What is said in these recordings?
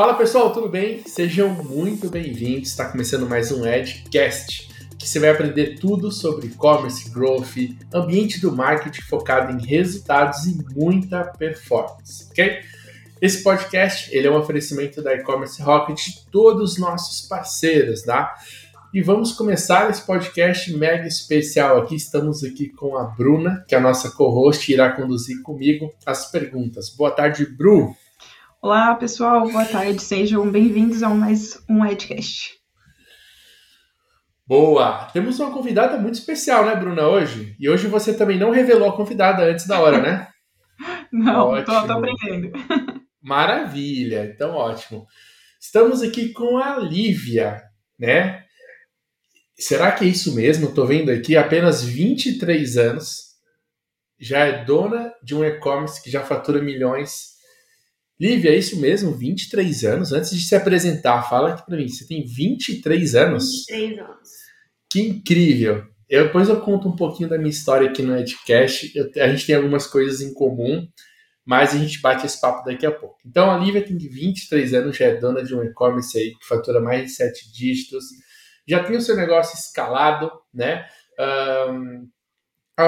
Fala pessoal, tudo bem? Sejam muito bem-vindos. Está começando mais um Edcast, que você vai aprender tudo sobre e-commerce, growth, ambiente do marketing focado em resultados e muita performance, ok? Esse podcast ele é um oferecimento da e-commerce Rocket de todos os nossos parceiros, tá? E vamos começar esse podcast mega especial aqui. Estamos aqui com a Bruna, que é a nossa co-host, irá conduzir comigo as perguntas. Boa tarde, Bru. Olá, pessoal, boa tarde, sejam bem-vindos a mais um Edcast. Boa! Temos uma convidada muito especial, né, Bruna, hoje? E hoje você também não revelou a convidada antes da hora, né? não, ótimo. tô, tô aprendendo. Maravilha, então ótimo. Estamos aqui com a Lívia, né? Será que é isso mesmo? Estou vendo aqui apenas 23 anos, já é dona de um e-commerce que já fatura milhões Lívia, é isso mesmo? 23 anos? Antes de se apresentar, fala aqui para mim. Você tem 23 anos? 23 anos. Que incrível! Eu, depois eu conto um pouquinho da minha história aqui no Edcast. Eu, a gente tem algumas coisas em comum, mas a gente bate esse papo daqui a pouco. Então, a Lívia tem 23 anos, já é dona de um e-commerce aí que fatura mais de 7 dígitos, já tem o seu negócio escalado, né? Um,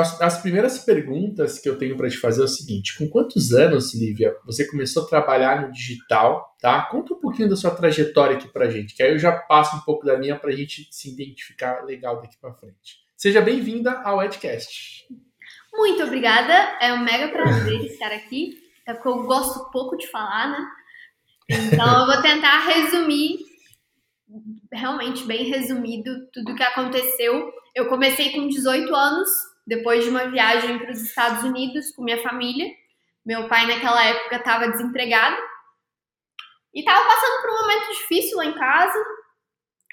as, as primeiras perguntas que eu tenho para te fazer é o seguinte: com quantos anos, Lívia, você começou a trabalhar no digital? Tá? Conta um pouquinho da sua trajetória aqui para gente, que aí eu já passo um pouco da minha para a gente se identificar legal daqui para frente. Seja bem-vinda ao Edcast. Muito obrigada, é um mega prazer estar aqui, é porque eu gosto pouco de falar, né? Então eu vou tentar resumir, realmente bem resumido, tudo o que aconteceu. Eu comecei com 18 anos, depois de uma viagem para os Estados Unidos com minha família. Meu pai, naquela época, estava desempregado e estava passando por um momento difícil lá em casa.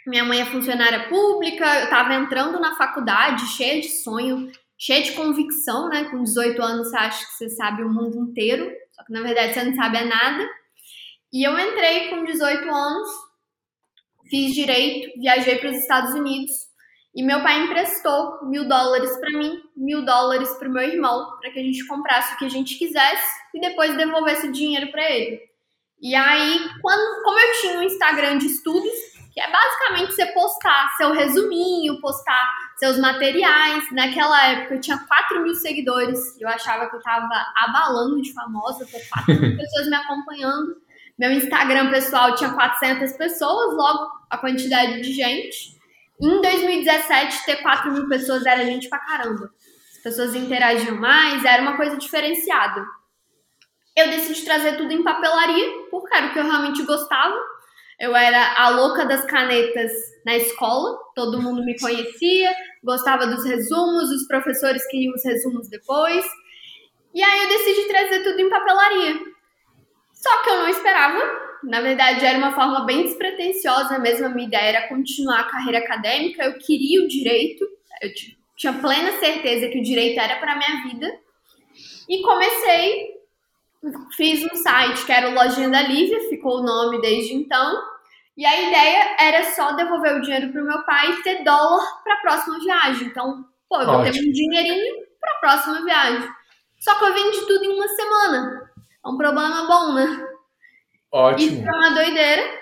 Minha mãe é funcionária pública, eu estava entrando na faculdade cheia de sonho, cheia de convicção, né? Com 18 anos você acha que você sabe o mundo inteiro, só que na verdade você não sabe nada. E eu entrei com 18 anos, fiz direito, viajei para os Estados Unidos e meu pai emprestou mil dólares para mim, mil dólares para o meu irmão, para que a gente comprasse o que a gente quisesse e depois devolvesse o dinheiro para ele. E aí, quando, como eu tinha um Instagram de estudos, que é basicamente você postar seu resuminho, postar seus materiais. Naquela época eu tinha 4 mil seguidores, eu achava que eu tava abalando de famosa, por 4 mil pessoas me acompanhando. Meu Instagram pessoal tinha 400 pessoas, logo a quantidade de gente. Em 2017, ter 4 mil pessoas era gente pra caramba. As pessoas interagiam mais, era uma coisa diferenciada. Eu decidi trazer tudo em papelaria, porque era o que eu realmente gostava. Eu era a louca das canetas na escola, todo mundo me conhecia, gostava dos resumos, os professores queriam os resumos depois. E aí eu decidi trazer tudo em papelaria. Só que eu não esperava na verdade, era uma forma bem despretensiosa mesmo. A minha ideia era continuar a carreira acadêmica. Eu queria o direito, eu tinha plena certeza que o direito era para minha vida. E comecei, fiz um site que era o Lojinha da Lívia, ficou o nome desde então. E a ideia era só devolver o dinheiro para o meu pai e ter dólar para a próxima viagem. Então, pô, eu vou ter um dinheirinho para a próxima viagem. Só que eu vendi tudo em uma semana. É um problema bom, né? Ótimo. Isso foi uma doideira.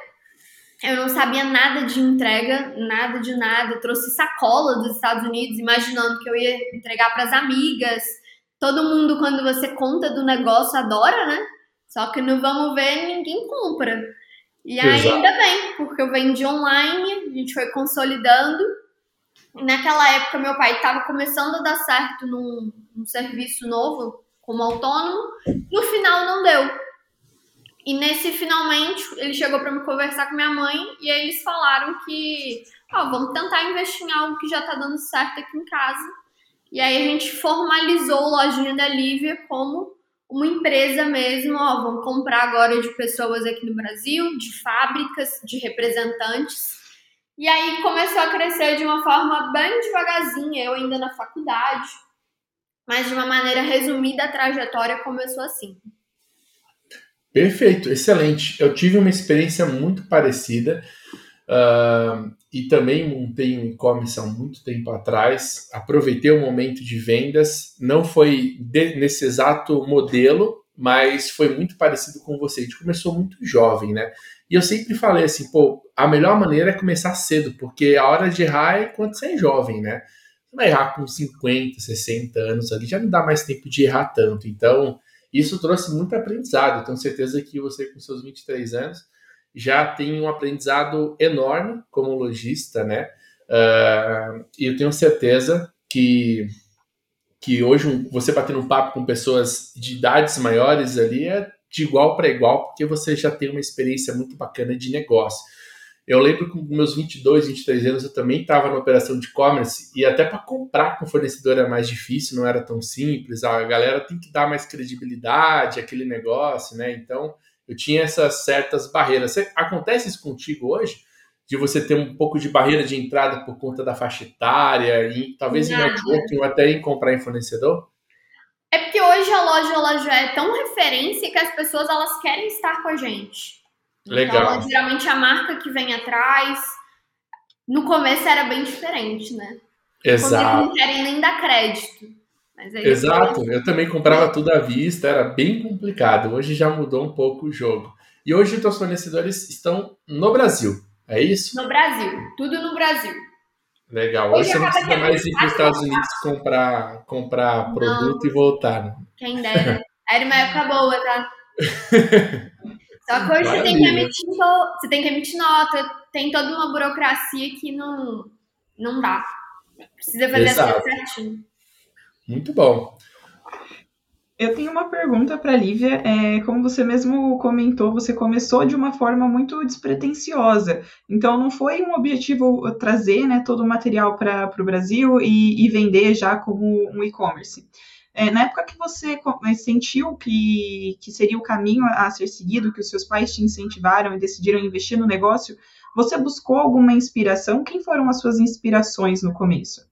Eu não sabia nada de entrega, nada de nada. Eu trouxe sacola dos Estados Unidos, imaginando que eu ia entregar para as amigas. Todo mundo, quando você conta do negócio, adora, né? Só que no Vamos Ver, ninguém compra. E Exato. ainda bem, porque eu vendi online, a gente foi consolidando. Naquela época, meu pai estava começando a dar certo num, num serviço novo, como autônomo. No final, não deu. E nesse finalmente, ele chegou para me conversar com minha mãe e aí eles falaram que, ó, vamos tentar investir em algo que já tá dando certo aqui em casa. E aí a gente formalizou a lojinha da Lívia como uma empresa mesmo, ó, vamos comprar agora de pessoas aqui no Brasil, de fábricas, de representantes. E aí começou a crescer de uma forma bem devagarzinha, eu ainda na faculdade, mas de uma maneira resumida a trajetória começou assim. Perfeito, excelente. Eu tive uma experiência muito parecida uh, e também montei um e-commerce há muito tempo atrás. Aproveitei o momento de vendas, não foi de, nesse exato modelo, mas foi muito parecido com você. A gente começou muito jovem, né? E eu sempre falei assim, pô, a melhor maneira é começar cedo, porque a hora de errar é quando você é jovem, né? Você vai errar com 50, 60 anos ali, já não dá mais tempo de errar tanto. Então, isso trouxe muito aprendizado. Tenho certeza que você, com seus 23 anos, já tem um aprendizado enorme como lojista, né? Uh, e eu tenho certeza que, que hoje você batendo um papo com pessoas de idades maiores ali é de igual para igual, porque você já tem uma experiência muito bacana de negócio. Eu lembro que com meus 22, 23 anos eu também estava na operação de e-commerce e até para comprar com fornecedor era mais difícil, não era tão simples. A galera tem que dar mais credibilidade aquele negócio, né? Então eu tinha essas certas barreiras. Acontece isso contigo hoje? De você ter um pouco de barreira de entrada por conta da faixa etária, e talvez Nada. em networking ou até em comprar em fornecedor? É porque hoje a loja ela já é tão referência que as pessoas elas querem estar com a gente. Legal. Então, geralmente a marca que vem atrás. No começo era bem diferente, né? Exato. não querem nem dar crédito. Exato, eu também comprava tudo à vista, era bem complicado. Hoje já mudou um pouco o jogo. E hoje os teus fornecedores estão no Brasil, é isso? No Brasil, tudo no Brasil. Legal. Hoje, você não precisa mais ir para os Estados Unidos comprar, comprar produto não. e voltar. Né? Quem dera. Era uma época boa, tá? Só que hoje você tem, que emitir, você tem que emitir nota, tem toda uma burocracia que não, não dá. Precisa fazer Exato. certinho. Muito bom. Eu tenho uma pergunta para a Lívia. É, como você mesmo comentou, você começou de uma forma muito despretensiosa. Então, não foi um objetivo trazer né, todo o material para o Brasil e, e, vender já como um e-commerce. É, na época que você sentiu que, que seria o caminho a ser seguido, que os seus pais te incentivaram e decidiram investir no negócio, você buscou alguma inspiração? Quem foram as suas inspirações no começo?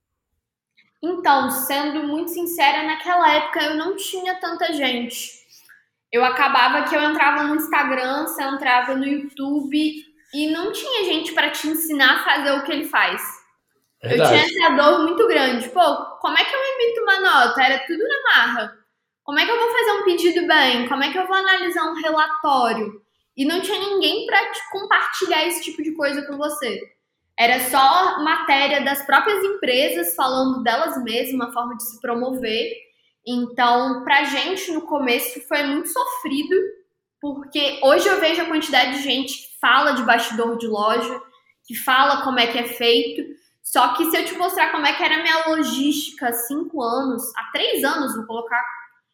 Então, sendo muito sincera, naquela época eu não tinha tanta gente. Eu acabava que eu entrava no Instagram, você entrava no YouTube e não tinha gente para te ensinar a fazer o que ele faz. Verdade. Eu tinha essa dor muito grande. Pô, como é que eu emito uma nota? Era tudo na marra. Como é que eu vou fazer um pedido bem? Como é que eu vou analisar um relatório? E não tinha ninguém para compartilhar esse tipo de coisa com você. Era só matéria das próprias empresas falando delas mesmas, a forma de se promover. Então, pra gente no começo foi muito sofrido, porque hoje eu vejo a quantidade de gente que fala de bastidor de loja, que fala como é que é feito. Só que se eu te mostrar como é que era a minha logística há cinco anos, há três anos, vou colocar,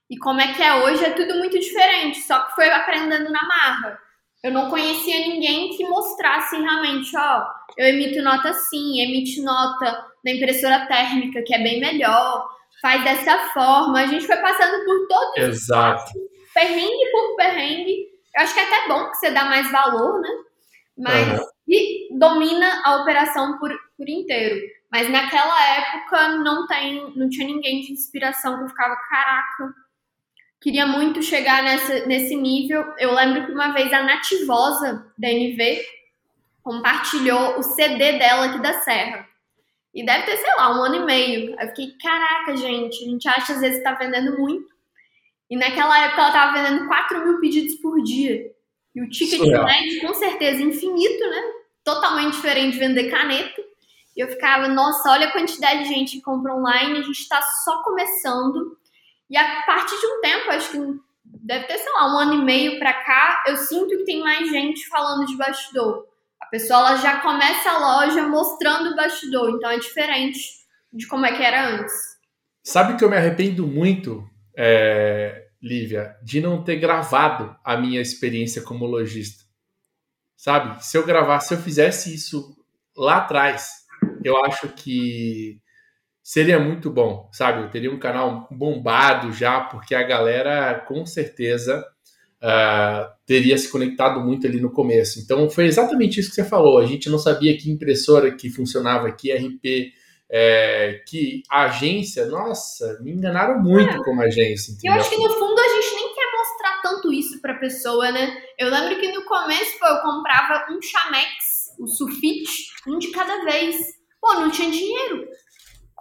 e como é que é hoje, é tudo muito diferente. Só que foi aprendendo na marra. Eu não conhecia ninguém que mostrasse realmente, ó, eu emito nota assim, emite nota na impressora térmica, que é bem melhor, faz dessa forma. A gente foi passando por todos Exato. os perrengue por perrengue. Eu acho que é até bom que você dá mais valor, né? Mas uhum. e domina a operação por, por inteiro. Mas naquela época não tem, não tinha ninguém de inspiração que eu ficava, caraca, queria muito chegar nessa, nesse nível. Eu lembro que uma vez a Nativosa da NV compartilhou o CD dela aqui da Serra. E deve ter, sei lá, um ano e meio. Eu fiquei, caraca, gente, a gente acha às vezes que tá vendendo muito. E naquela época ela tava vendendo 4 mil pedidos por dia. E o ticket médio, com certeza, infinito, né? Totalmente diferente de vender caneta. Eu ficava, nossa, olha a quantidade de gente que compra online, a gente tá só começando. E a partir de um tempo, acho que deve ter, sei lá, um ano e meio para cá, eu sinto que tem mais gente falando de bastidor. A pessoa ela já começa a loja mostrando o bastidor, então é diferente de como é que era antes. Sabe que eu me arrependo muito, é, Lívia, de não ter gravado a minha experiência como lojista. Sabe? Se eu gravasse, se eu fizesse isso lá atrás, eu acho que seria muito bom, sabe? Eu teria um canal bombado já, porque a galera com certeza uh, teria se conectado muito ali no começo. Então foi exatamente isso que você falou. A gente não sabia que impressora que funcionava, que RP, é, que agência, nossa, me enganaram muito é. como agência. Entendeu? Eu acho que no fundo a gente nem quer mostrar tanto isso para pessoa, né? Eu lembro que no começo pô, eu comprava um Chamex, o Sulfite, um de cada vez. Pô, não tinha dinheiro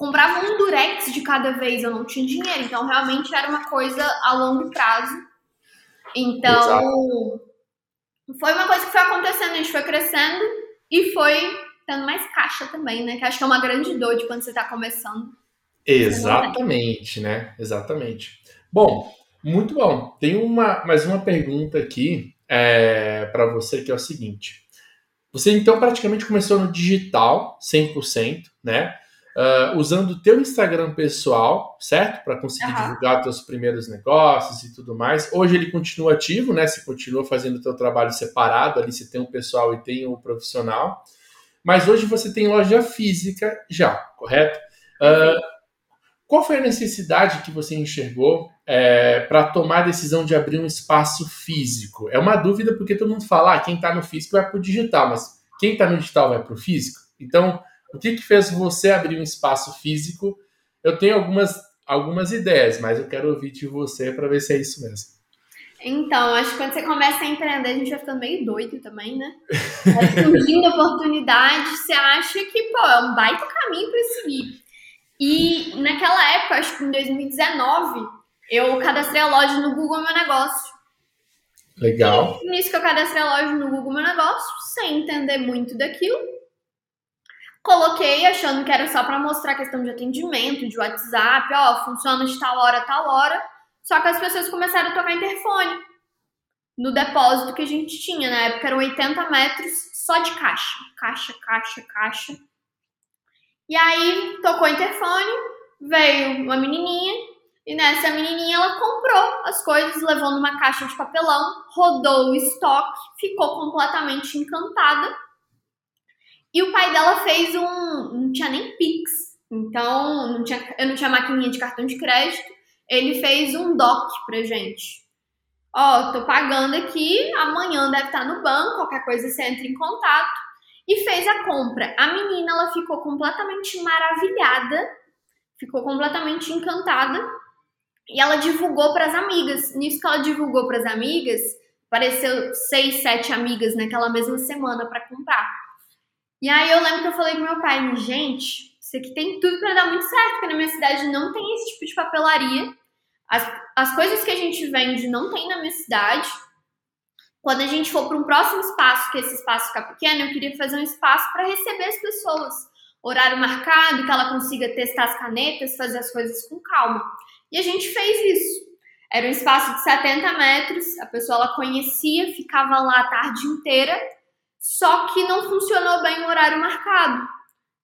comprava um durex de cada vez, eu não tinha dinheiro. Então, realmente era uma coisa a longo prazo. Então, Exato. foi uma coisa que foi acontecendo, a gente foi crescendo e foi tendo mais caixa também, né? Que acho que é uma grande dor de quando você está começando. Exatamente, né? Exatamente. Bom, muito bom. Tem uma, mais uma pergunta aqui é, para você que é o seguinte. Você então praticamente começou no digital, 100%, né? Uh, usando o teu Instagram pessoal, certo? Para conseguir uhum. divulgar teus primeiros negócios e tudo mais. Hoje ele continua ativo, né? Você continua fazendo o teu trabalho separado, ali você tem o pessoal e tem o profissional. Mas hoje você tem loja física já, correto? Uh, qual foi a necessidade que você enxergou é, para tomar a decisão de abrir um espaço físico? É uma dúvida porque todo mundo fala, ah, quem está no físico vai para o digital, mas quem está no digital vai para o físico? Então, o que, que fez você abrir um espaço físico? Eu tenho algumas, algumas ideias, mas eu quero ouvir de você para ver se é isso mesmo. Então, acho que quando você começa a empreender, a gente vai ficando meio doido também, né? Vai surgindo oportunidade, você acha que, pô, é um baita caminho para seguir. E naquela época, acho que em 2019, eu cadastrei a loja no Google Meu Negócio. Legal. E nisso que eu cadastrei a loja no Google Meu Negócio, sem entender muito daquilo. Coloquei achando que era só para mostrar questão de atendimento, de WhatsApp, ó, funciona de tal hora, tal hora. Só que as pessoas começaram a tocar interfone no depósito que a gente tinha. Na época eram 80 metros só de caixa. Caixa, caixa, caixa. E aí tocou o interfone, veio uma menininha e nessa menininha ela comprou as coisas, levou numa caixa de papelão, rodou o estoque, ficou completamente encantada. E o pai dela fez um. Não tinha nem Pix, então não tinha, eu não tinha maquininha de cartão de crédito. Ele fez um DOC pra gente. Ó, tô pagando aqui, amanhã deve estar no banco, qualquer coisa você entra em contato e fez a compra. A menina ela ficou completamente maravilhada, ficou completamente encantada e ela divulgou para as amigas. Nisso que ela divulgou para as amigas, apareceu seis, sete amigas naquela mesma semana para comprar. E aí eu lembro que eu falei com meu pai, gente, isso aqui tem tudo para dar muito certo, porque na minha cidade não tem esse tipo de papelaria. As, as coisas que a gente vende não tem na minha cidade. Quando a gente for para um próximo espaço, que esse espaço ficar pequeno, eu queria fazer um espaço para receber as pessoas. Horário marcado, que ela consiga testar as canetas, fazer as coisas com calma. E a gente fez isso. Era um espaço de 70 metros, a pessoa ela conhecia, ficava lá a tarde inteira, só que não funcionou bem o horário marcado.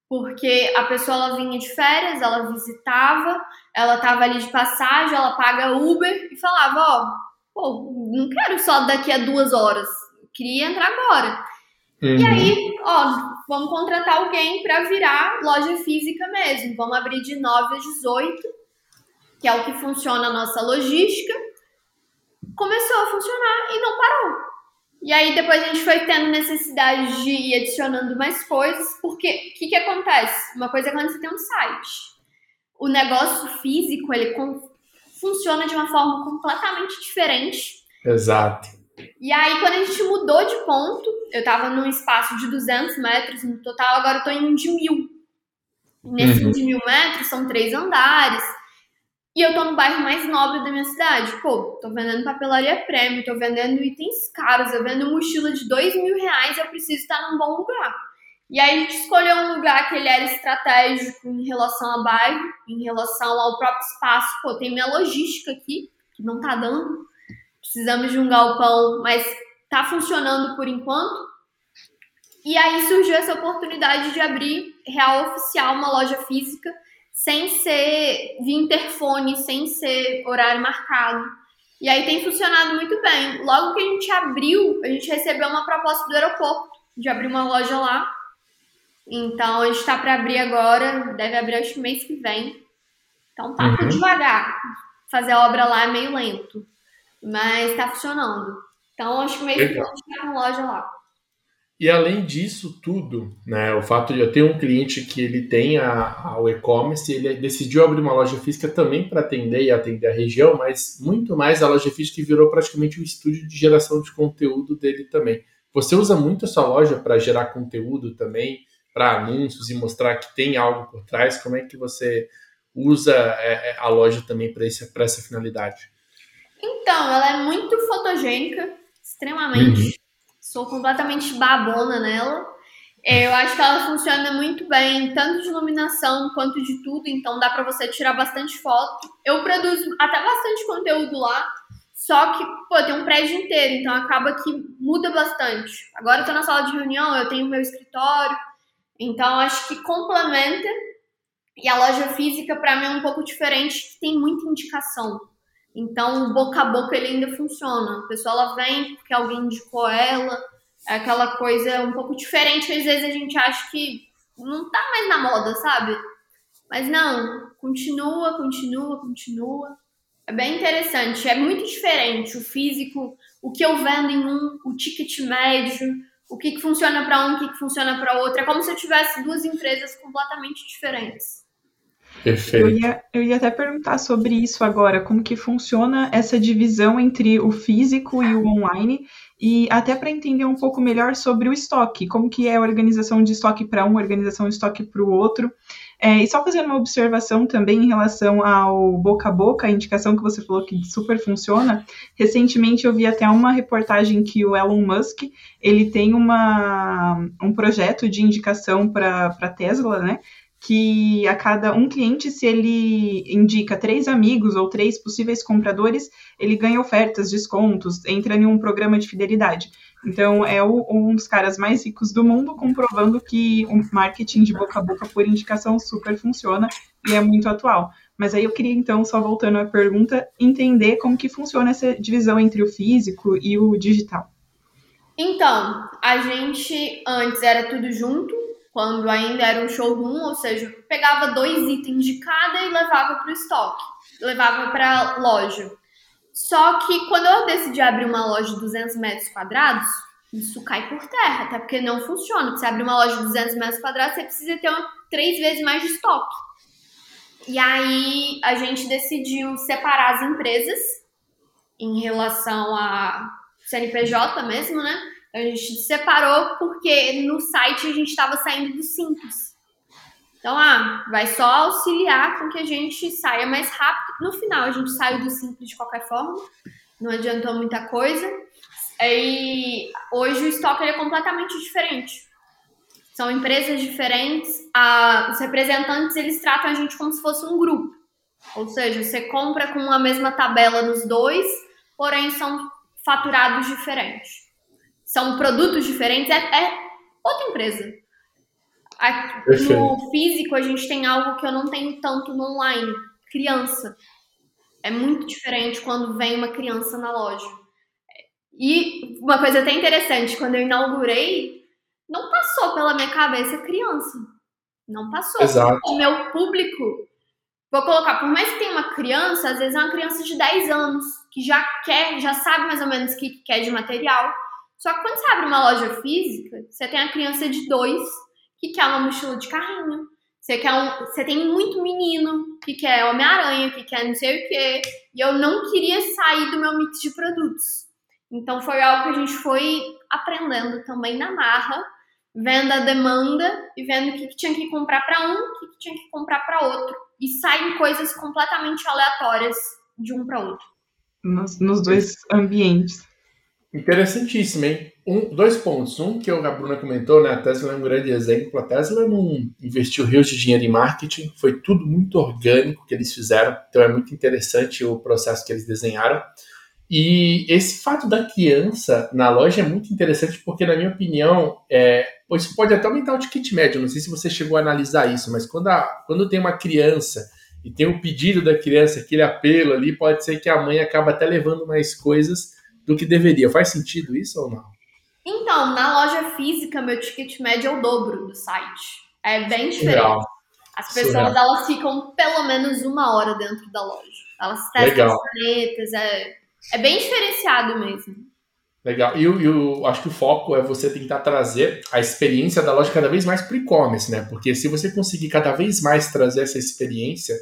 Porque a pessoa ela vinha de férias, ela visitava, ela estava ali de passagem, ela paga Uber e falava: Ó, pô, não quero só daqui a duas horas, queria entrar agora. Uhum. E aí, ó, vamos contratar alguém para virar loja física mesmo. Vamos abrir de 9 a 18, que é o que funciona a nossa logística. Começou a funcionar e não parou. E aí depois a gente foi tendo necessidade de ir adicionando mais coisas, porque o que, que acontece? Uma coisa é quando você tem um site. O negócio físico, ele funciona de uma forma completamente diferente. Exato. E aí, quando a gente mudou de ponto, eu tava num espaço de 200 metros no total, agora eu tô em um de mil. Nesse uhum. de mil metros são três andares. E eu tô no bairro mais nobre da minha cidade. Pô, tô vendendo papelaria prêmio, tô vendendo itens caros, eu vendo mochila de dois mil reais, eu preciso estar num bom lugar. E aí a gente escolheu um lugar que ele era estratégico em relação ao bairro, em relação ao próprio espaço. Pô, tem minha logística aqui, que não tá dando. Precisamos de um galpão, mas tá funcionando por enquanto. E aí surgiu essa oportunidade de abrir real oficial uma loja física, sem ser via interfone, sem ser horário marcado. E aí tem funcionado muito bem. Logo que a gente abriu, a gente recebeu uma proposta do aeroporto de abrir uma loja lá. Então a gente está para abrir agora, deve abrir acho mês que vem. Então tá uhum. devagar. Fazer a obra lá é meio lento, mas está funcionando. Então acho que mês que vem a gente tá com loja lá. E além disso tudo, né, o fato de eu ter um cliente que ele tem a, a o e-commerce, ele decidiu abrir uma loja física também para atender e atender a região, mas muito mais a loja física que virou praticamente o um estúdio de geração de conteúdo dele também. Você usa muito a sua loja para gerar conteúdo também, para anúncios e mostrar que tem algo por trás? Como é que você usa é, é a loja também para essa finalidade? Então, ela é muito fotogênica, extremamente. Uhum. Sou completamente babona nela. Eu acho que ela funciona muito bem, tanto de iluminação quanto de tudo, então dá para você tirar bastante foto. Eu produzo até bastante conteúdo lá, só que, pô, tem um prédio inteiro, então acaba que muda bastante. Agora eu tô na sala de reunião, eu tenho meu escritório, então acho que complementa. E a loja física, para mim, é um pouco diferente, tem muita indicação. Então, boca a boca ele ainda funciona. A pessoa ela vem porque alguém indicou ela é aquela coisa um pouco diferente que às vezes a gente acha que não tá mais na moda, sabe? Mas não, continua, continua, continua. É bem interessante, é muito diferente o físico, o que eu vendo em um, o ticket médio, o que, que funciona para um, o que, que funciona para outro. É como se eu tivesse duas empresas completamente diferentes. Perfeito. Eu ia, eu ia até perguntar sobre isso agora, como que funciona essa divisão entre o físico e o online e até para entender um pouco melhor sobre o estoque, como que é a organização de estoque para um, organização de estoque para o outro. É, e só fazer uma observação também em relação ao boca a boca, a indicação que você falou que super funciona. Recentemente eu vi até uma reportagem que o Elon Musk ele tem uma, um projeto de indicação para Tesla, né? que a cada um cliente, se ele indica três amigos ou três possíveis compradores, ele ganha ofertas, descontos, entra em um programa de fidelidade. Então, é o, um dos caras mais ricos do mundo, comprovando que o marketing de boca a boca por indicação super funciona e é muito atual. Mas aí eu queria, então, só voltando à pergunta, entender como que funciona essa divisão entre o físico e o digital. Então, a gente antes era tudo junto, quando ainda era um showroom, ou seja, pegava dois itens de cada e levava para o estoque, levava para a loja. Só que quando eu decidi abrir uma loja de 200 metros quadrados, isso cai por terra, até porque não funciona. Você abrir uma loja de 200 metros quadrados, você precisa ter uma, três vezes mais de estoque. E aí a gente decidiu separar as empresas em relação a CNPJ mesmo, né? A gente separou porque no site a gente estava saindo do simples. Então, ah, vai só auxiliar com que a gente saia mais rápido. No final, a gente saiu do simples de qualquer forma, não adiantou muita coisa. E hoje o estoque é completamente diferente. São empresas diferentes. Ah, os representantes eles tratam a gente como se fosse um grupo. Ou seja, você compra com a mesma tabela nos dois, porém são faturados diferentes são produtos diferentes, é, é outra empresa. Aqui, no físico, a gente tem algo que eu não tenho tanto no online: criança. É muito diferente quando vem uma criança na loja. E uma coisa até interessante: quando eu inaugurei, não passou pela minha cabeça criança. Não passou. Exato. O meu público, vou colocar, por mais que tenha uma criança, às vezes é uma criança de 10 anos, que já quer, já sabe mais ou menos o que quer de material só que quando você abre uma loja física, você tem a criança de dois que quer uma mochila de carrinho. Você, quer um, você tem muito menino que quer Homem-Aranha, que quer não sei o quê. E eu não queria sair do meu mix de produtos. Então foi algo que a gente foi aprendendo também na marra, vendo a demanda e vendo o que, que tinha que comprar para um, o que, que tinha que comprar para outro. E saem coisas completamente aleatórias de um para outro. Nos, nos dois ambientes. Interessantíssimo, hein? Um, dois pontos. Um que a Bruna comentou, né? A Tesla é um grande exemplo. A Tesla não investiu rios de dinheiro em marketing, foi tudo muito orgânico que eles fizeram. Então é muito interessante o processo que eles desenharam. E esse fato da criança na loja é muito interessante porque, na minha opinião, é, isso pode até aumentar o ticket médio. Não sei se você chegou a analisar isso, mas quando, a, quando tem uma criança e tem o pedido da criança, aquele apelo ali, pode ser que a mãe acaba até levando mais coisas do que deveria. Faz sentido isso ou não? Então, na loja física, meu ticket médio é o dobro do site. É bem diferente. Legal. As pessoas Surreal. elas ficam pelo menos uma hora dentro da loja. Elas testam as canetas, é, é bem diferenciado mesmo. Legal. E eu, eu acho que o foco é você tentar trazer a experiência da loja cada vez mais para o e-commerce, né? Porque se você conseguir cada vez mais trazer essa experiência,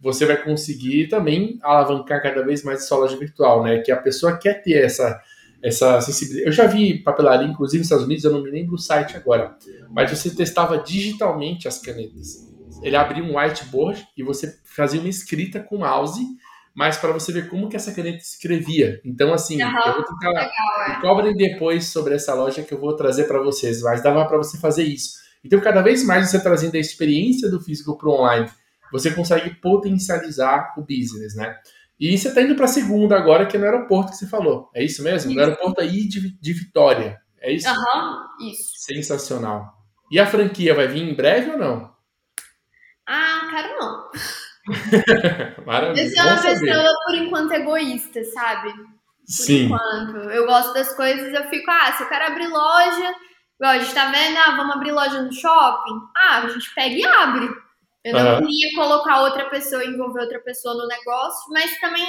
você vai conseguir também alavancar cada vez mais a sua loja virtual, né? Que a pessoa quer ter essa, essa sensibilidade. Eu já vi papelaria, inclusive nos Estados Unidos, eu não me lembro o site agora, mas você testava digitalmente as canetas. Ele abria um whiteboard e você fazia uma escrita com mouse, mas para você ver como que essa caneta escrevia. Então, assim, Aham, eu vou tentar. Legal, é. Cobrem depois sobre essa loja que eu vou trazer para vocês, mas dava para você fazer isso. Então, cada vez mais você trazendo a experiência do físico para o online, você consegue potencializar o business, né? E você está indo para a segunda agora, que é no aeroporto que você falou. É isso mesmo? No Isso. aeroporto aí de, de Vitória. É isso? Aham, isso. Sensacional. E a franquia vai vir em breve ou não? Ah, quero não. Maravilha. Eu sou uma Bom saber. pessoa, por enquanto, egoísta, sabe? Por Sim. enquanto. Eu gosto das coisas, eu fico, ah, se eu quero abrir loja, igual a gente tá vendo, ah, vamos abrir loja no shopping. Ah, a gente pega e abre. Eu não queria colocar outra pessoa, envolver outra pessoa no negócio, mas também,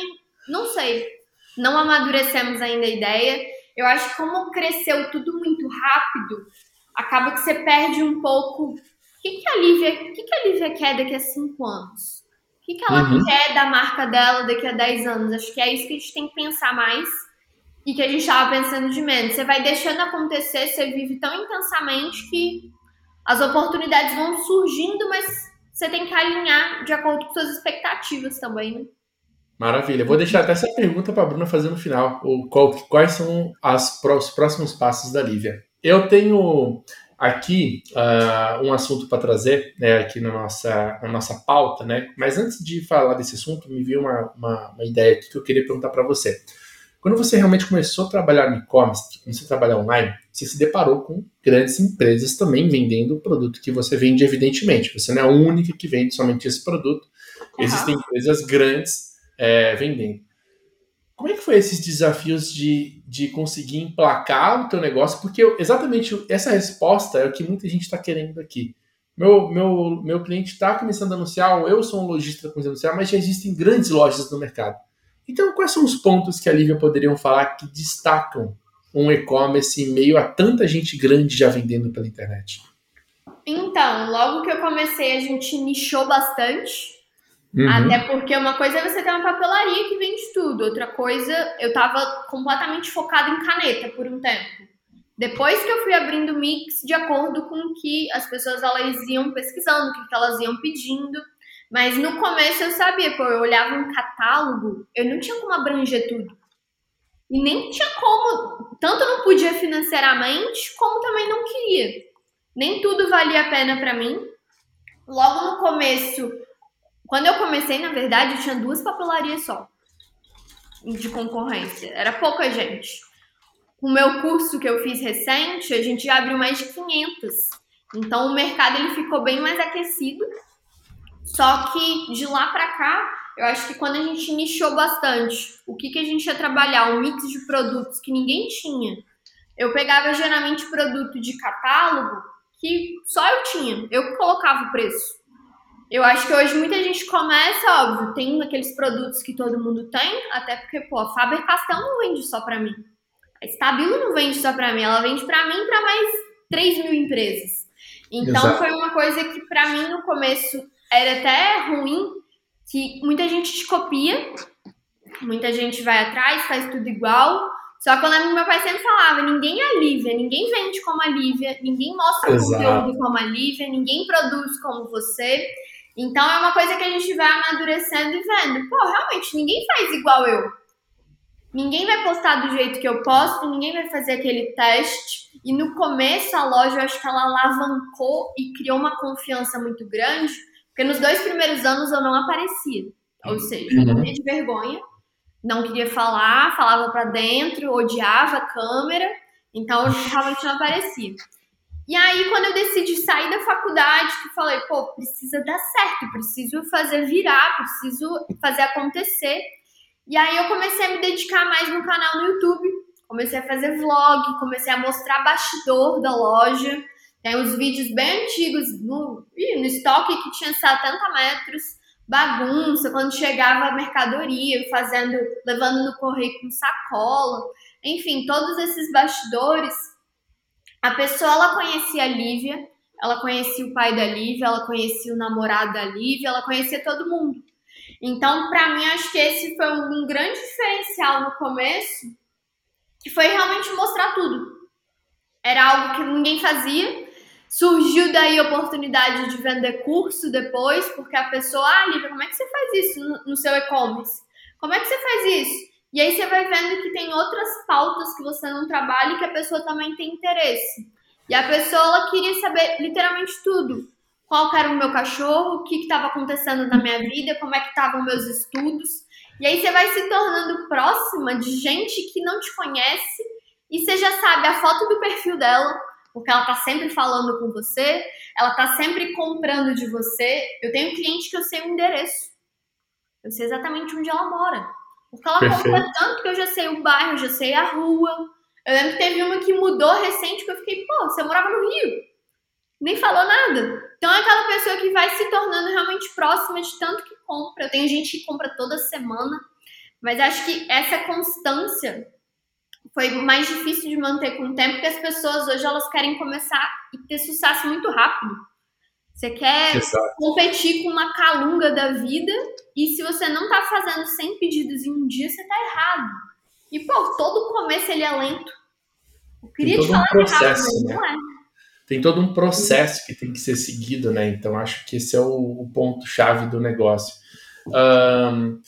não sei, não amadurecemos ainda a ideia. Eu acho que como cresceu tudo muito rápido, acaba que você perde um pouco. O que, que a Lívia, o que, que a Lívia quer daqui a cinco anos? O que, que ela Uhum. quer da marca dela daqui a 10 anos? Acho que é isso que a gente tem que pensar mais e que a gente estava pensando de menos. Você vai deixando acontecer, você vive tão intensamente que as oportunidades vão surgindo, mas você tem que alinhar de acordo com suas expectativas também, né? Maravilha. Vou deixar até essa pergunta para a Bruna fazer no final. Qual- quais são as os próximos passos da Lívia? Eu tenho aqui ah, um assunto para trazer, né, aqui na nossa, na nossa pauta, né? Mas antes de falar desse assunto, me veio uma, uma, uma ideia aqui que eu queria perguntar para você. Quando você realmente começou a trabalhar no e-commerce, começou a trabalhar online, você se deparou com grandes empresas também vendendo o produto que você vende, evidentemente. Você não é a única que vende somente esse produto. Aham. Existem empresas grandes é, vendendo. Como é que foi esses desafios de, de conseguir emplacar o teu negócio? Porque eu- exatamente essa resposta é o que muita gente está querendo aqui. Meu, meu, meu cliente está começando a anunciar, eu sou um lojista começando a anunciar, mas já existem grandes lojas no mercado. Então, quais são os pontos que a Lívia poderiam falar que destacam um e-commerce em meio a tanta gente grande já vendendo pela internet? Então, logo que eu comecei, a gente nichou bastante. Uhum. Até porque uma coisa é você ter uma papelaria que vende tudo, outra coisa, eu tava completamente focada em caneta por um tempo. Depois que eu fui abrindo mix de acordo com o que as pessoas elas iam pesquisando, o que que elas iam pedindo. Mas no começo eu sabia, pô, eu olhava um catálogo, eu não tinha como abranger tudo. E nem tinha como, tanto não podia financeiramente, como também não queria. Nem tudo valia a pena pra mim. Logo no começo, quando eu comecei, na verdade, eu tinha duas papelarias só de concorrência. Era pouca gente. O meu curso que eu fiz recente, a gente já abriu mais de 500. Então o mercado ele ficou bem mais aquecido. Só que de lá pra cá, eu acho que quando a gente nichou bastante, o que, que a gente ia trabalhar? Um mix de produtos que ninguém tinha. Eu pegava geralmente produto de catálogo que só eu tinha. Eu colocava o preço. Eu acho que hoje muita gente começa, óbvio, tem aqueles produtos que todo mundo tem, até porque, pô, a Faber-Castell não vende só pra mim. A Stabilo não vende só pra mim, ela vende pra mim e pra mais 3 mil empresas. Então Exato. foi uma coisa que pra mim no começo era até ruim, que muita gente te copia, muita gente vai atrás, faz tudo igual. Só que eu lembro que meu pai sempre falava, ninguém é a Lívia, ninguém vende como a Lívia, ninguém mostra Exato. conteúdo como a Lívia, ninguém produz como você. Então é uma coisa que a gente vai amadurecendo e vendo. Pô, realmente, ninguém faz igual eu. Ninguém vai postar do jeito que eu posto, ninguém vai fazer aquele teste. E no começo a loja, eu acho que ela alavancou e criou uma confiança muito grande, porque nos dois primeiros anos eu não aparecia. Ou seja, eu Uhum. morria de vergonha, não queria falar, falava pra dentro, odiava a câmera, então eu realmente não aparecia. E aí, quando eu decidi sair da faculdade, que falei, pô, precisa dar certo, preciso fazer virar, preciso fazer acontecer. E aí eu comecei a me dedicar mais no canal no YouTube. Comecei a fazer vlog, comecei a mostrar bastidor da loja. Tem uns vídeos bem antigos no, no estoque que tinha 70 metros, bagunça, quando chegava a mercadoria, fazendo, levando no correio com sacola. Enfim, todos esses bastidores. A pessoa ela conhecia a Lívia, ela conhecia o pai da Lívia, ela conhecia o namorado da Lívia, ela conhecia todo mundo. Então, pra mim, acho que esse foi um grande diferencial no começo, que foi realmente mostrar tudo. Era algo que ninguém fazia. Surgiu daí a oportunidade de vender curso depois, porque a pessoa, ah, Lívia, como é que você faz isso no, seu e-commerce? Como é que você faz isso? E aí você vai vendo que tem outras pautas que você não trabalha e que a pessoa também tem interesse. E a pessoa ela queria saber literalmente tudo. Qual era o meu cachorro, o que estava acontecendo na minha vida, como é que estavam meus estudos. E aí você vai se tornando próxima de gente que não te conhece e você já sabe a foto do perfil dela, porque ela tá sempre falando com você, ela tá sempre comprando de você. Eu tenho cliente que eu sei o endereço. Eu sei exatamente onde ela mora. Porque ela Perfeito. compra tanto que eu já sei o bairro, já sei a rua. Eu lembro que teve uma que mudou recente que eu fiquei, pô, você morava no Rio. Nem falou nada. Então é aquela pessoa que vai se tornando realmente próxima de tanto que compra. Eu tenho gente que compra toda semana. Mas acho que essa constância foi mais difícil de manter com o tempo, porque as pessoas hoje elas querem começar e ter sucesso muito rápido. Você quer Exato. competir com uma calunga da vida e se você não tá fazendo 100 pedidos em um dia, você tá errado. E, pô, todo começo ele é lento. Eu queria tem todo te falar um processo, né? não é. Tem todo um processo que tem que ser seguido, né? Então, acho que esse é o, o ponto-chave do negócio. Um,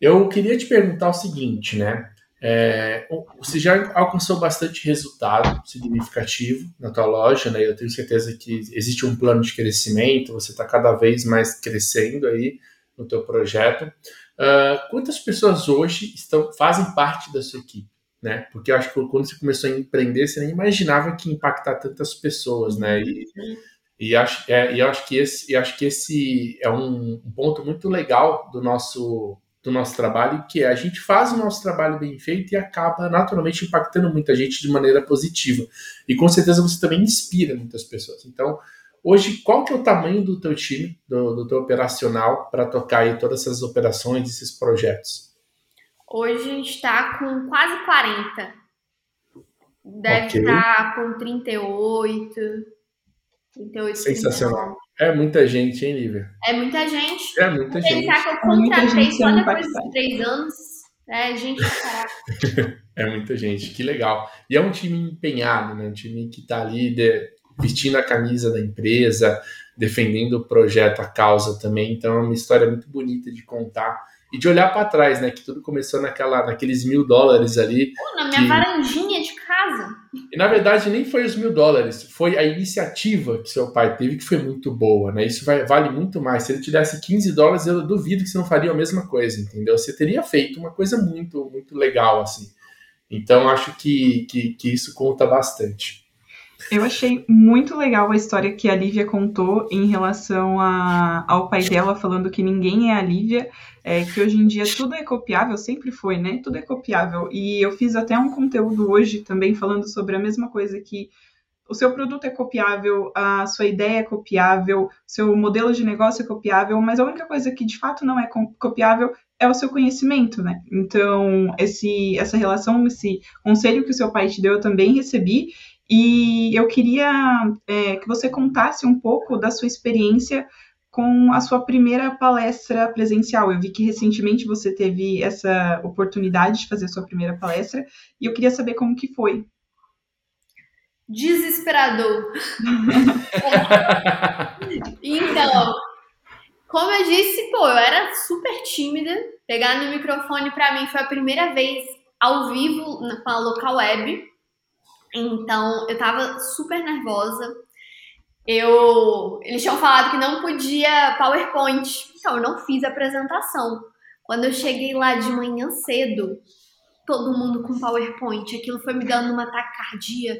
eu queria te perguntar o seguinte, né? É, você já alcançou bastante resultado significativo na tua loja, né? Eu tenho certeza que existe um plano de crescimento, você está cada vez mais crescendo aí no teu projeto. Uh, quantas pessoas hoje estão fazem parte da sua equipe, né? Porque eu acho que quando você começou a empreender, você nem imaginava que impactar tantas pessoas, né? E, e acho, é, e acho que esse, acho que esse é um, um ponto muito legal do nosso do nosso trabalho, que é a gente faz o nosso trabalho bem feito e acaba naturalmente impactando muita gente de maneira positiva. E com certeza você também inspira muitas pessoas. Então, hoje, qual que é o tamanho do teu time, do, do teu operacional, para tocar aí todas essas operações, esses projetos? Hoje a gente está com quase 40. Deve okay. estar com 38, 38. Sensacional. 39. É muita gente, hein, Lívia? É muita gente. É muita gente. Pensar que eu é contratei só depois de três anos. É gente É muita gente, que legal. E é um time empenhado, né? Um time que está ali de, vestindo a camisa da empresa, defendendo o projeto, a causa também. Então é uma história muito bonita de contar e de olhar para trás, né? Que tudo começou naquela, naqueles mil dólares ali. Pô, na minha que... varandinha de casa. E na verdade nem foi os mil dólares, foi a iniciativa que seu pai teve que foi muito boa, né? Isso vai, vale muito mais. Se ele te desse 15 dólares, eu duvido que você não faria a mesma coisa, entendeu? Você teria feito uma coisa muito, muito legal, assim. Então acho que, que, que isso conta bastante. Eu achei muito legal a história que a Lívia contou em relação a, ao pai dela falando que ninguém é a Lívia, é, que hoje em dia tudo é copiável, sempre foi, né? Tudo é copiável. E eu fiz até um conteúdo hoje também falando sobre a mesma coisa que o seu produto é copiável, a sua ideia é copiável, seu modelo de negócio é copiável, mas a única coisa que de fato não é copiável é o seu conhecimento, né? Então, esse, essa relação, esse conselho que o seu pai te deu, eu também recebi, e eu queria é, que você contasse um pouco da sua experiência com a sua primeira palestra presencial. Eu vi que recentemente você teve essa oportunidade de fazer a sua primeira palestra e eu queria saber como que foi. Desesperador. então, como eu disse, pô, eu era super tímida. Pegar no microfone para mim foi a primeira vez ao vivo com a local web. Então, eu tava super nervosa. Eu, eles tinham falado que não podia PowerPoint, então eu não fiz a apresentação. Quando eu cheguei lá de manhã cedo, todo mundo com PowerPoint, aquilo foi me dando uma taquicardia.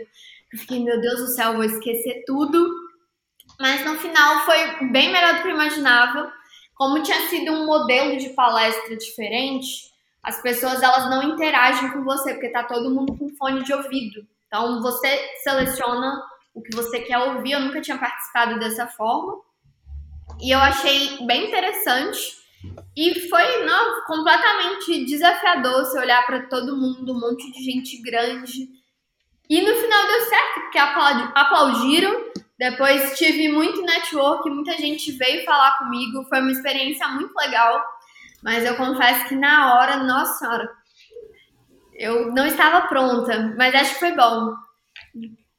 Eu fiquei, meu Deus do céu, vou esquecer tudo. Mas no final foi bem melhor do que eu imaginava. Como tinha sido um modelo de palestra diferente, as pessoas elas não interagem com você, porque tá todo mundo com fone de ouvido. Então você seleciona o que você quer ouvir. Eu nunca tinha participado dessa forma. E eu achei bem interessante. E foi não, completamente desafiador você olhar para todo mundo, um monte de gente grande. E no final deu certo, porque aplaudiram. Depois tive muito network, muita gente veio falar comigo. Foi uma experiência muito legal. Mas eu confesso que na hora, nossa senhora, eu não estava pronta, mas acho que foi bom.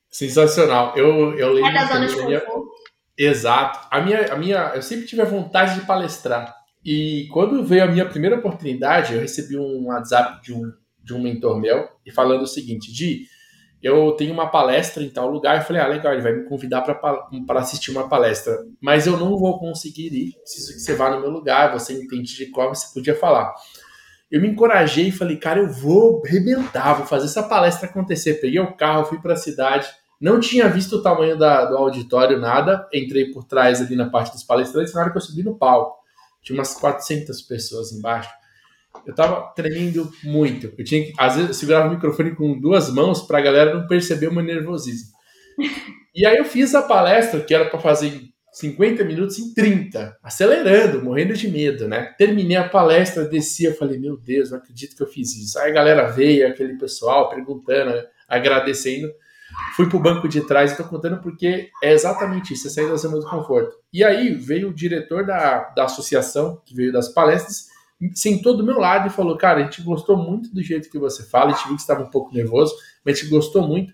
Sensacional. Eu, eu lembro. É da zona de conforto. Exato. A minha, a minha, eu sempre tive a vontade de palestrar. E quando veio a minha primeira oportunidade, eu recebi um WhatsApp de um, de um mentor meu e falando o seguinte: Di, eu tenho uma palestra em tal lugar. Eu falei, ah, legal, ele vai me convidar para assistir uma palestra. Mas eu não vou conseguir ir. Preciso que você vá no meu lugar, você entende de qual você podia falar. Eu me encorajei e falei, cara, eu vou arrebentar, vou fazer essa palestra acontecer. Peguei o carro, fui para a cidade, não tinha visto o tamanho da, do auditório, nada. Entrei por trás ali na parte dos palestrantes. Na hora que eu subi no palco, tinha umas 400 pessoas embaixo. Eu tava tremendo muito. Eu tinha que, às vezes, eu segurava o microfone com duas mãos para a galera não perceber o meu nervosismo. E aí eu fiz a palestra, que era para fazer 50 minutos em 30, acelerando, morrendo de medo, né? Terminei a palestra, desci, eu falei, meu Deus, não acredito que eu fiz isso. Aí a galera veio, aquele pessoal perguntando, agradecendo. Fui pro banco de trás e tô contando porque é exatamente isso, é sair da zona do conforto. E aí veio o diretor da, da associação, que veio das palestras, sentou do meu lado e falou: Cara, a gente gostou muito do jeito que você fala, a gente viu que estava um pouco nervoso, mas a gente gostou muito.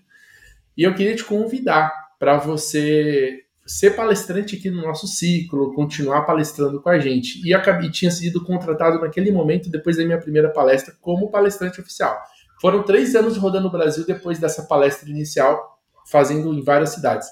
E eu queria te convidar para você ser palestrante aqui no nosso ciclo, continuar palestrando com a gente. E acabei, tinha sido contratado naquele momento, depois da minha primeira palestra, como palestrante oficial. Foram três anos rodando o Brasil depois dessa palestra inicial, fazendo em várias cidades.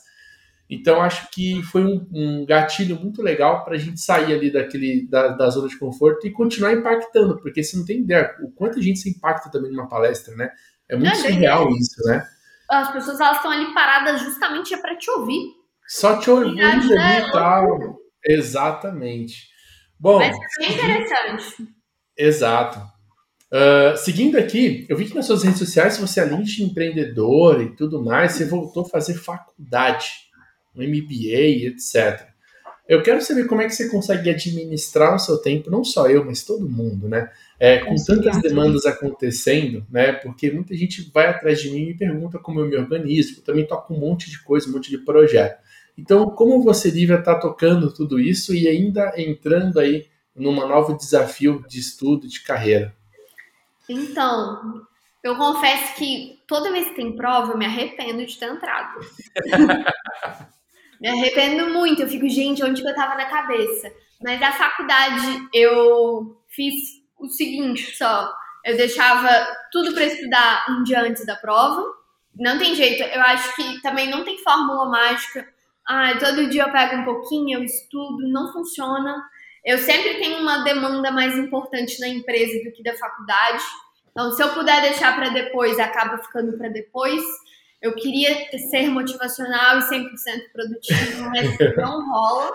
Então, acho que foi um, um gatilho muito legal para a gente sair ali daquele, da, da, zona de conforto e continuar impactando, porque você não tem ideia o quanto a gente se impacta também numa palestra, né? É muito é, surreal isso, né? As pessoas elas estão ali paradas justamente para te ouvir. Só te ouvir ali e é tal. Exatamente. Bom. Mas é interessante. Exato. Uh, seguindo aqui, eu vi que nas suas redes sociais você, além de empreendedor e tudo mais, você voltou a fazer faculdade um MBA, etc. Eu quero saber como é que você consegue administrar o seu tempo, não só eu, mas todo mundo, né? É, com tantas demandas acontecendo, né? Porque muita gente vai atrás de mim e me pergunta como eu me organizo. Eu também toco um monte de coisa, um monte de projeto. Então, como você, Lívia, está tocando tudo isso e ainda entrando aí num novo desafio de estudo, de carreira? Então, eu confesso que toda vez que tem prova, eu me arrependo de ter entrado. Me arrependo muito, eu fico, gente, onde que eu tava na cabeça? Mas a faculdade eu fiz o seguinte só. Eu deixava tudo para estudar um dia antes da prova. Não tem jeito, eu acho que também não tem fórmula mágica. Ah, todo dia eu pego um pouquinho, eu estudo, não funciona. Eu sempre tenho uma demanda mais importante na empresa do que da faculdade. Então, se eu puder deixar para depois, acaba ficando para depois. Eu queria ser motivacional e 100% produtivo, mas não rola.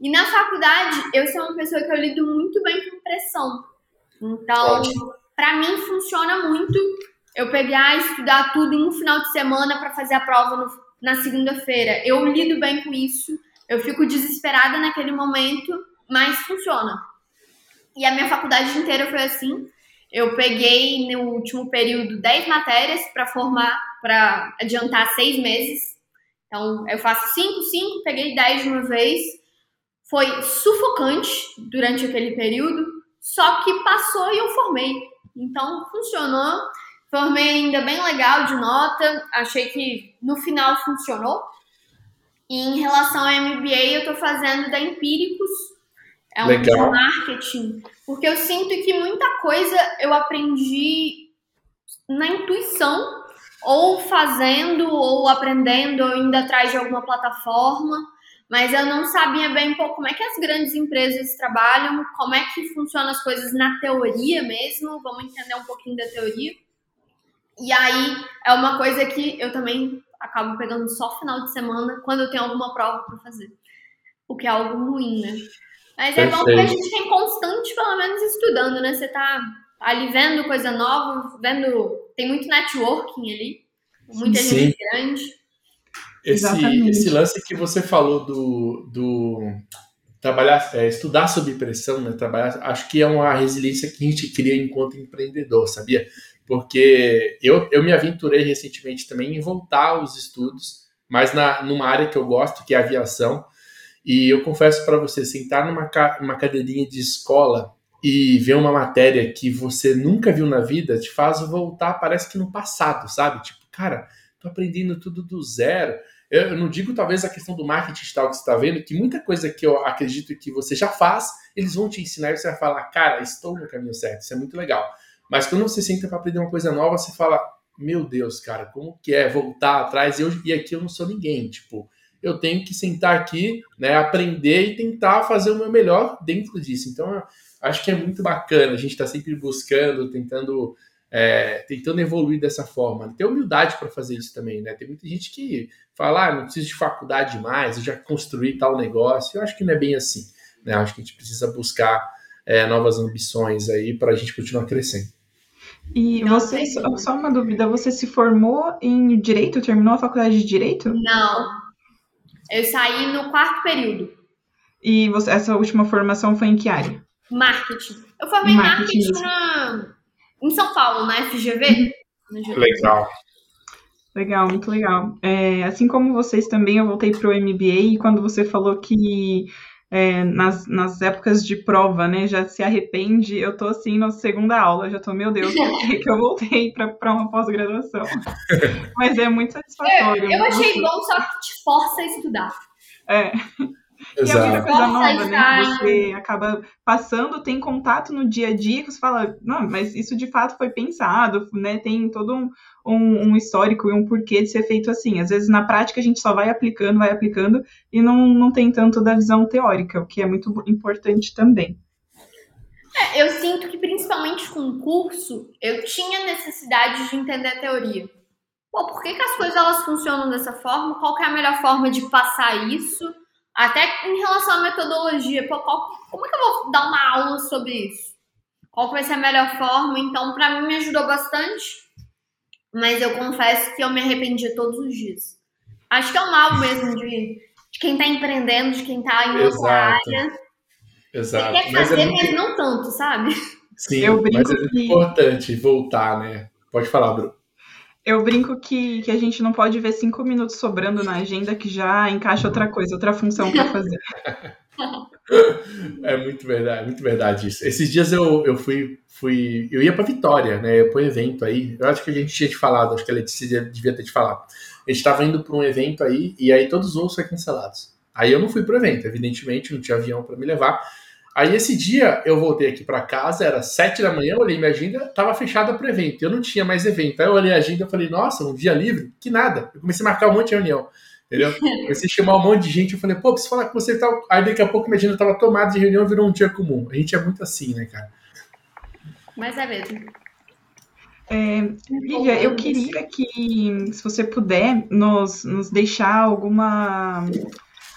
E na faculdade, eu sou uma pessoa que eu lido muito bem com pressão. Então, para mim funciona muito eu pegar e estudar tudo em um final de semana para fazer a prova no, na segunda-feira. Eu lido bem com isso. Eu fico desesperada naquele momento, mas funciona. E a minha faculdade inteira foi assim. Eu peguei no último período 10 matérias para formar para adiantar seis meses. Então, eu faço cinco, cinco, peguei dez de uma vez. Foi sufocante durante aquele período, só que passou e eu formei. Então, funcionou. Formei ainda bem legal de nota. Achei que no final funcionou. E em relação ao MBA, eu estou fazendo da Empíricos. É um legal. marketing. Porque eu sinto que muita coisa eu aprendi na intuição ou fazendo, ou aprendendo, ou indo atrás de alguma plataforma, mas eu não sabia bem pô, como é que as grandes empresas trabalham, como é que funcionam as coisas na teoria mesmo, vamos entender um pouquinho da teoria. E aí é uma coisa que eu também acabo pegando só final de semana, quando eu tenho alguma prova para fazer. O que é algo ruim, né? Mas é bom que a gente tem constante, pelo menos, estudando, né? Você tá ali vendo coisa nova, vendo. Tem muito networking ali, muita Sim. gente grande. Esse, esse lance que você falou do, do trabalhar, é, estudar sob pressão, né? Trabalhar, acho que é uma resiliência que a gente cria enquanto empreendedor, sabia? Porque eu, eu me aventurei recentemente também em voltar aos estudos, mas na, numa área que eu gosto, que é aviação. E eu confesso para você, sentar numa, numa cadeirinha de escola e ver uma matéria que você nunca viu na vida te faz voltar, parece que no passado, sabe? Tipo, cara, tô aprendendo tudo do zero. Eu não digo talvez a questão do marketing digital que você está vendo, que muita coisa que eu acredito que você já faz, eles vão te ensinar e você vai falar, cara, estou no caminho certo, isso é muito legal. Mas quando você senta para aprender uma coisa nova, você fala, meu Deus, cara, como que é voltar atrás? Eu, e aqui eu não sou ninguém, tipo, eu tenho que sentar aqui, né, aprender e tentar fazer o meu melhor dentro disso. Então, acho que é muito bacana, a gente está sempre buscando, tentando é, tentando evoluir dessa forma. Ter humildade para fazer isso também, né? Tem muita gente que fala, ah, não preciso de faculdade mais, eu já construí tal negócio. Eu acho que não é bem assim, né? Acho que a gente precisa buscar é, novas ambições aí para a gente continuar crescendo. E você, só uma dúvida, você se formou em Direito? Terminou a faculdade de Direito? Não. Eu saí no quarto período. E você, essa última formação foi em que área? Marketing. Eu formei marketing, marketing na em São Paulo, na FGV. Legal. Legal, muito legal. É, assim como vocês também, eu voltei para o MBA e quando você falou que é, nas, nas épocas de prova, né, já se arrepende, eu tô assim na segunda aula, já tô, meu Deus, por que, que eu voltei para uma pós-graduação? Mas é muito satisfatório. Eu, eu achei bom, só que te força a estudar. É. Exato. E é muita coisa nova, né? Você acaba passando, tem contato no dia a dia, que você fala, não, mas isso de fato foi pensado, né? Tem todo um, um, um, histórico e um porquê de ser feito assim. Às vezes, na prática, a gente só vai aplicando, vai aplicando, e não, não tem tanto da visão teórica, o que é muito importante também. É, eu sinto que, principalmente com o curso, eu tinha necessidade de entender a teoria. Pô, por que, que as coisas elas funcionam dessa forma? Qual é a melhor forma de passar isso? Até em relação à metodologia, pô, qual, como é que eu vou dar uma aula sobre isso? Qual vai ser a melhor forma? Então, para mim, me ajudou bastante. Mas eu confesso que eu me arrependi todos os dias. Acho que é um mal mesmo de, de quem está empreendendo, de quem está em outra área. Exato. Você quer fazer, mas, é muito... mas não tanto, sabe? Sim, eu mas é que... importante voltar, né? Pode falar, Bruno. Eu brinco que, que a gente não pode ver cinco minutos sobrando na agenda que já encaixa outra coisa, outra função para fazer. É muito verdade, muito verdade isso. Esses dias eu, eu fui, fui. Eu ia para Vitória, né? Para um evento aí. Eu acho que a gente tinha te falado, acho que a Letícia devia ter te falado. A gente estava indo para um evento aí e aí todos os voos foram cancelados. Aí eu não fui para o evento, evidentemente, não tinha avião para me levar. Aí esse dia eu voltei aqui para casa, era sete da manhã, olhei minha agenda, estava fechada para evento. Eu não tinha mais evento. Aí eu olhei a agenda e falei, nossa, um dia livre? Que nada. Eu comecei a marcar um monte de reunião. Entendeu? Comecei a chamar um monte de gente. Eu falei, pô, preciso falar com você e tal. Aí daqui a pouco minha agenda estava tomada de reunião virou um dia comum. A gente é muito assim, né, cara? Mas é mesmo. É, Lívia, eu queria que, se você puder, nos, nos deixar alguma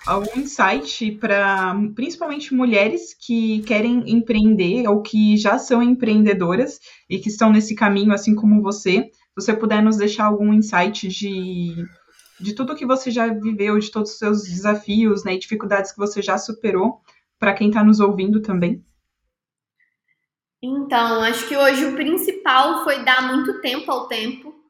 algum insight para principalmente mulheres que querem empreender ou que já são empreendedoras e que estão nesse caminho, assim como você. Se você puder nos deixar algum insight de, de tudo que você já viveu, de todos os seus desafios né, e dificuldades que você já superou, para quem está nos ouvindo também. Então, acho que hoje o principal foi dar muito tempo ao tempo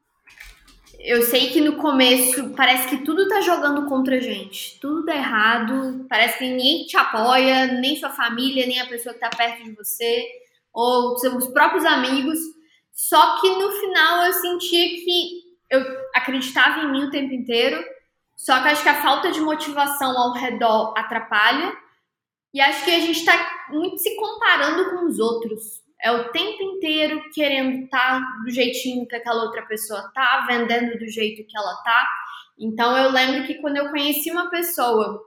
eu sei que no começo parece que tudo tá jogando contra a gente. Tudo dá errado. Parece que ninguém te apoia, nem sua família, nem a pessoa que tá perto de você, ou seus próprios amigos. Só que no final eu sentia que eu acreditava em mim o tempo inteiro. Só que acho que a falta de motivação ao redor atrapalha. E acho que a gente tá muito se comparando com os outros é o tempo inteiro querendo estar tá do jeitinho que aquela outra pessoa tá, vendendo do jeito que ela tá. Então eu lembro que quando eu conheci uma pessoa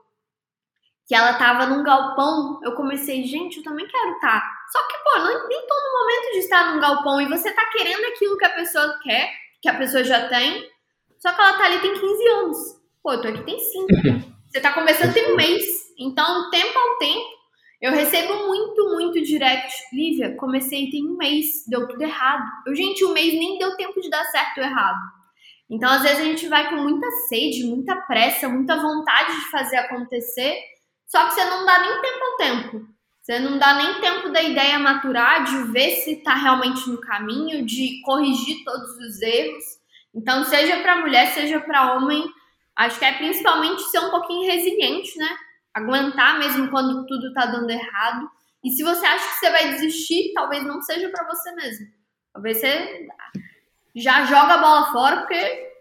que ela tava num galpão, eu comecei, gente, eu também quero estar. Tá. Só que, pô, não, nem todo momento de estar num galpão e você tá querendo aquilo que a pessoa quer, que a pessoa já tem, só que ela tá ali tem 15 anos. Pô, eu tô aqui tem 5. Você tá começando tem um mês. Então, tempo ao tempo, eu recebo muito, muito direct. Lívia, comecei tem um mês, deu tudo errado. Eu, gente, um mês nem deu tempo de dar certo ou errado. Então, às vezes, a gente vai com muita sede, muita pressa, muita vontade de fazer acontecer, só que você não dá nem tempo ao tempo. Você não dá nem tempo da ideia maturar, de ver se está realmente no caminho, de corrigir todos os erros. Então, seja para mulher, seja para homem, acho que é principalmente ser um pouquinho resiliente, né? Aguentar mesmo quando tudo tá dando errado. E se você acha que você vai desistir, talvez não seja para você mesmo. Talvez você já joga a bola fora porque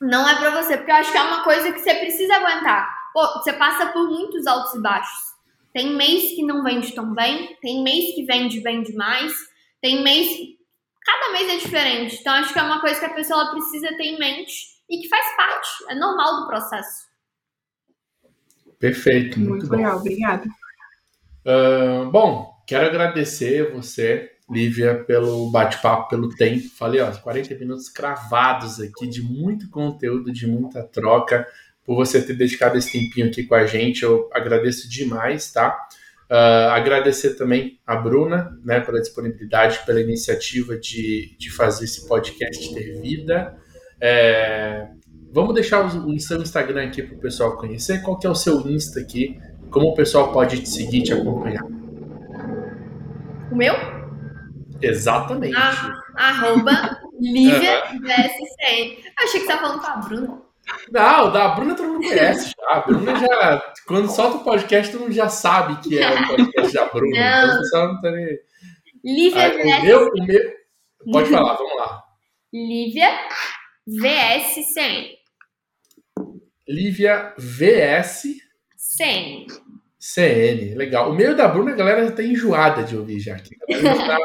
não é para você, porque eu acho que é uma coisa que você precisa aguentar. Pô, você passa por muitos altos e baixos. Tem mês que não vende tão bem, tem mês que vende bem demais, tem mês. Cada mês é diferente. Então, acho que é uma coisa que a pessoa precisa ter em mente e que faz parte, é normal do processo. Perfeito. Muito, muito legal, obrigada. Uh, bom, quero agradecer você Lívia, pelo bate-papo, pelo tempo. Falei, ó, 40 minutos cravados aqui de muito conteúdo, de muita troca. Por você ter dedicado esse tempinho aqui com a gente, eu agradeço demais, tá? Uh, agradecer também a Bruna, né, pela disponibilidade, pela iniciativa de, de fazer esse podcast ter vida. É, vamos deixar o, seu Instagram aqui para o pessoal conhecer. Qual que é o seu Insta aqui? Como o pessoal pode te seguir, te acompanhar? O meu? Exatamente. Ah, arroba Lívia VSCN. Achei que você estava falando com a Bruna. Não, da Bruna todo mundo conhece já. A Bruna já. Quando solta o podcast, todo mundo já sabe que é o podcast da Bruna. Não. Então você não tá nem. Lívia VSCN. O meu, o meu... Pode falar, vamos lá. Lívia VSCN. Lívia VS. CN. CN, legal. O meio da Bruna, a galera já tá enjoada de ouvir já aqui. A galera já tá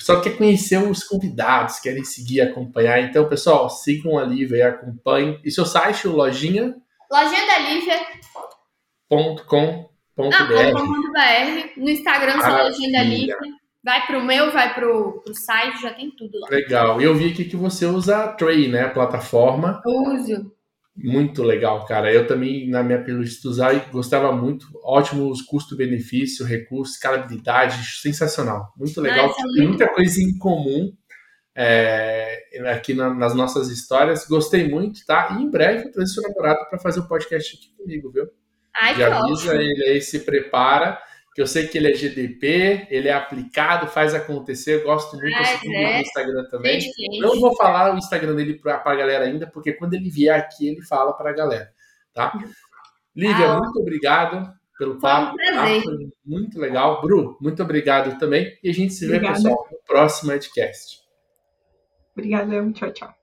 pessoal quer conhecer os convidados, querem seguir, acompanhar. Então, pessoal, sigam a Lívia e acompanhem. E seu site, o lojinha? Lojinha da Lívia. Ponto com, ponto ah, br. Ponto br. No Instagram, só Lojinha da Lívia. Vai pro meu, vai pro, pro site, já tem tudo lá. Legal. E eu vi aqui que você usa a Tray, né? A plataforma. Eu uso. Muito legal, cara. Eu também, na minha pelúcia usar, gostava muito. Ótimos custo-benefício, recurso, escalabilidade, sensacional. Muito legal. Ah, Tem muita coisa em comum é, aqui na, nas nossas histórias. Gostei muito, tá? E em breve eu seu namorado para fazer o um podcast aqui comigo, viu? Ai, Já avisa ótimo. ele aí, se prepara que eu sei que ele é GDP, ele é aplicado, faz acontecer, gosto muito, ah, eu é. no Instagram também. Não vou falar o Instagram dele para a galera ainda, porque quando ele vier aqui, ele fala para a galera, tá? Lívia, ah, muito obrigado pelo papo, um tá? foi muito legal. Bru, muito obrigado também, e a gente se Obrigada. vê, pessoal, no próximo Edcast. Obrigada, tchau, tchau.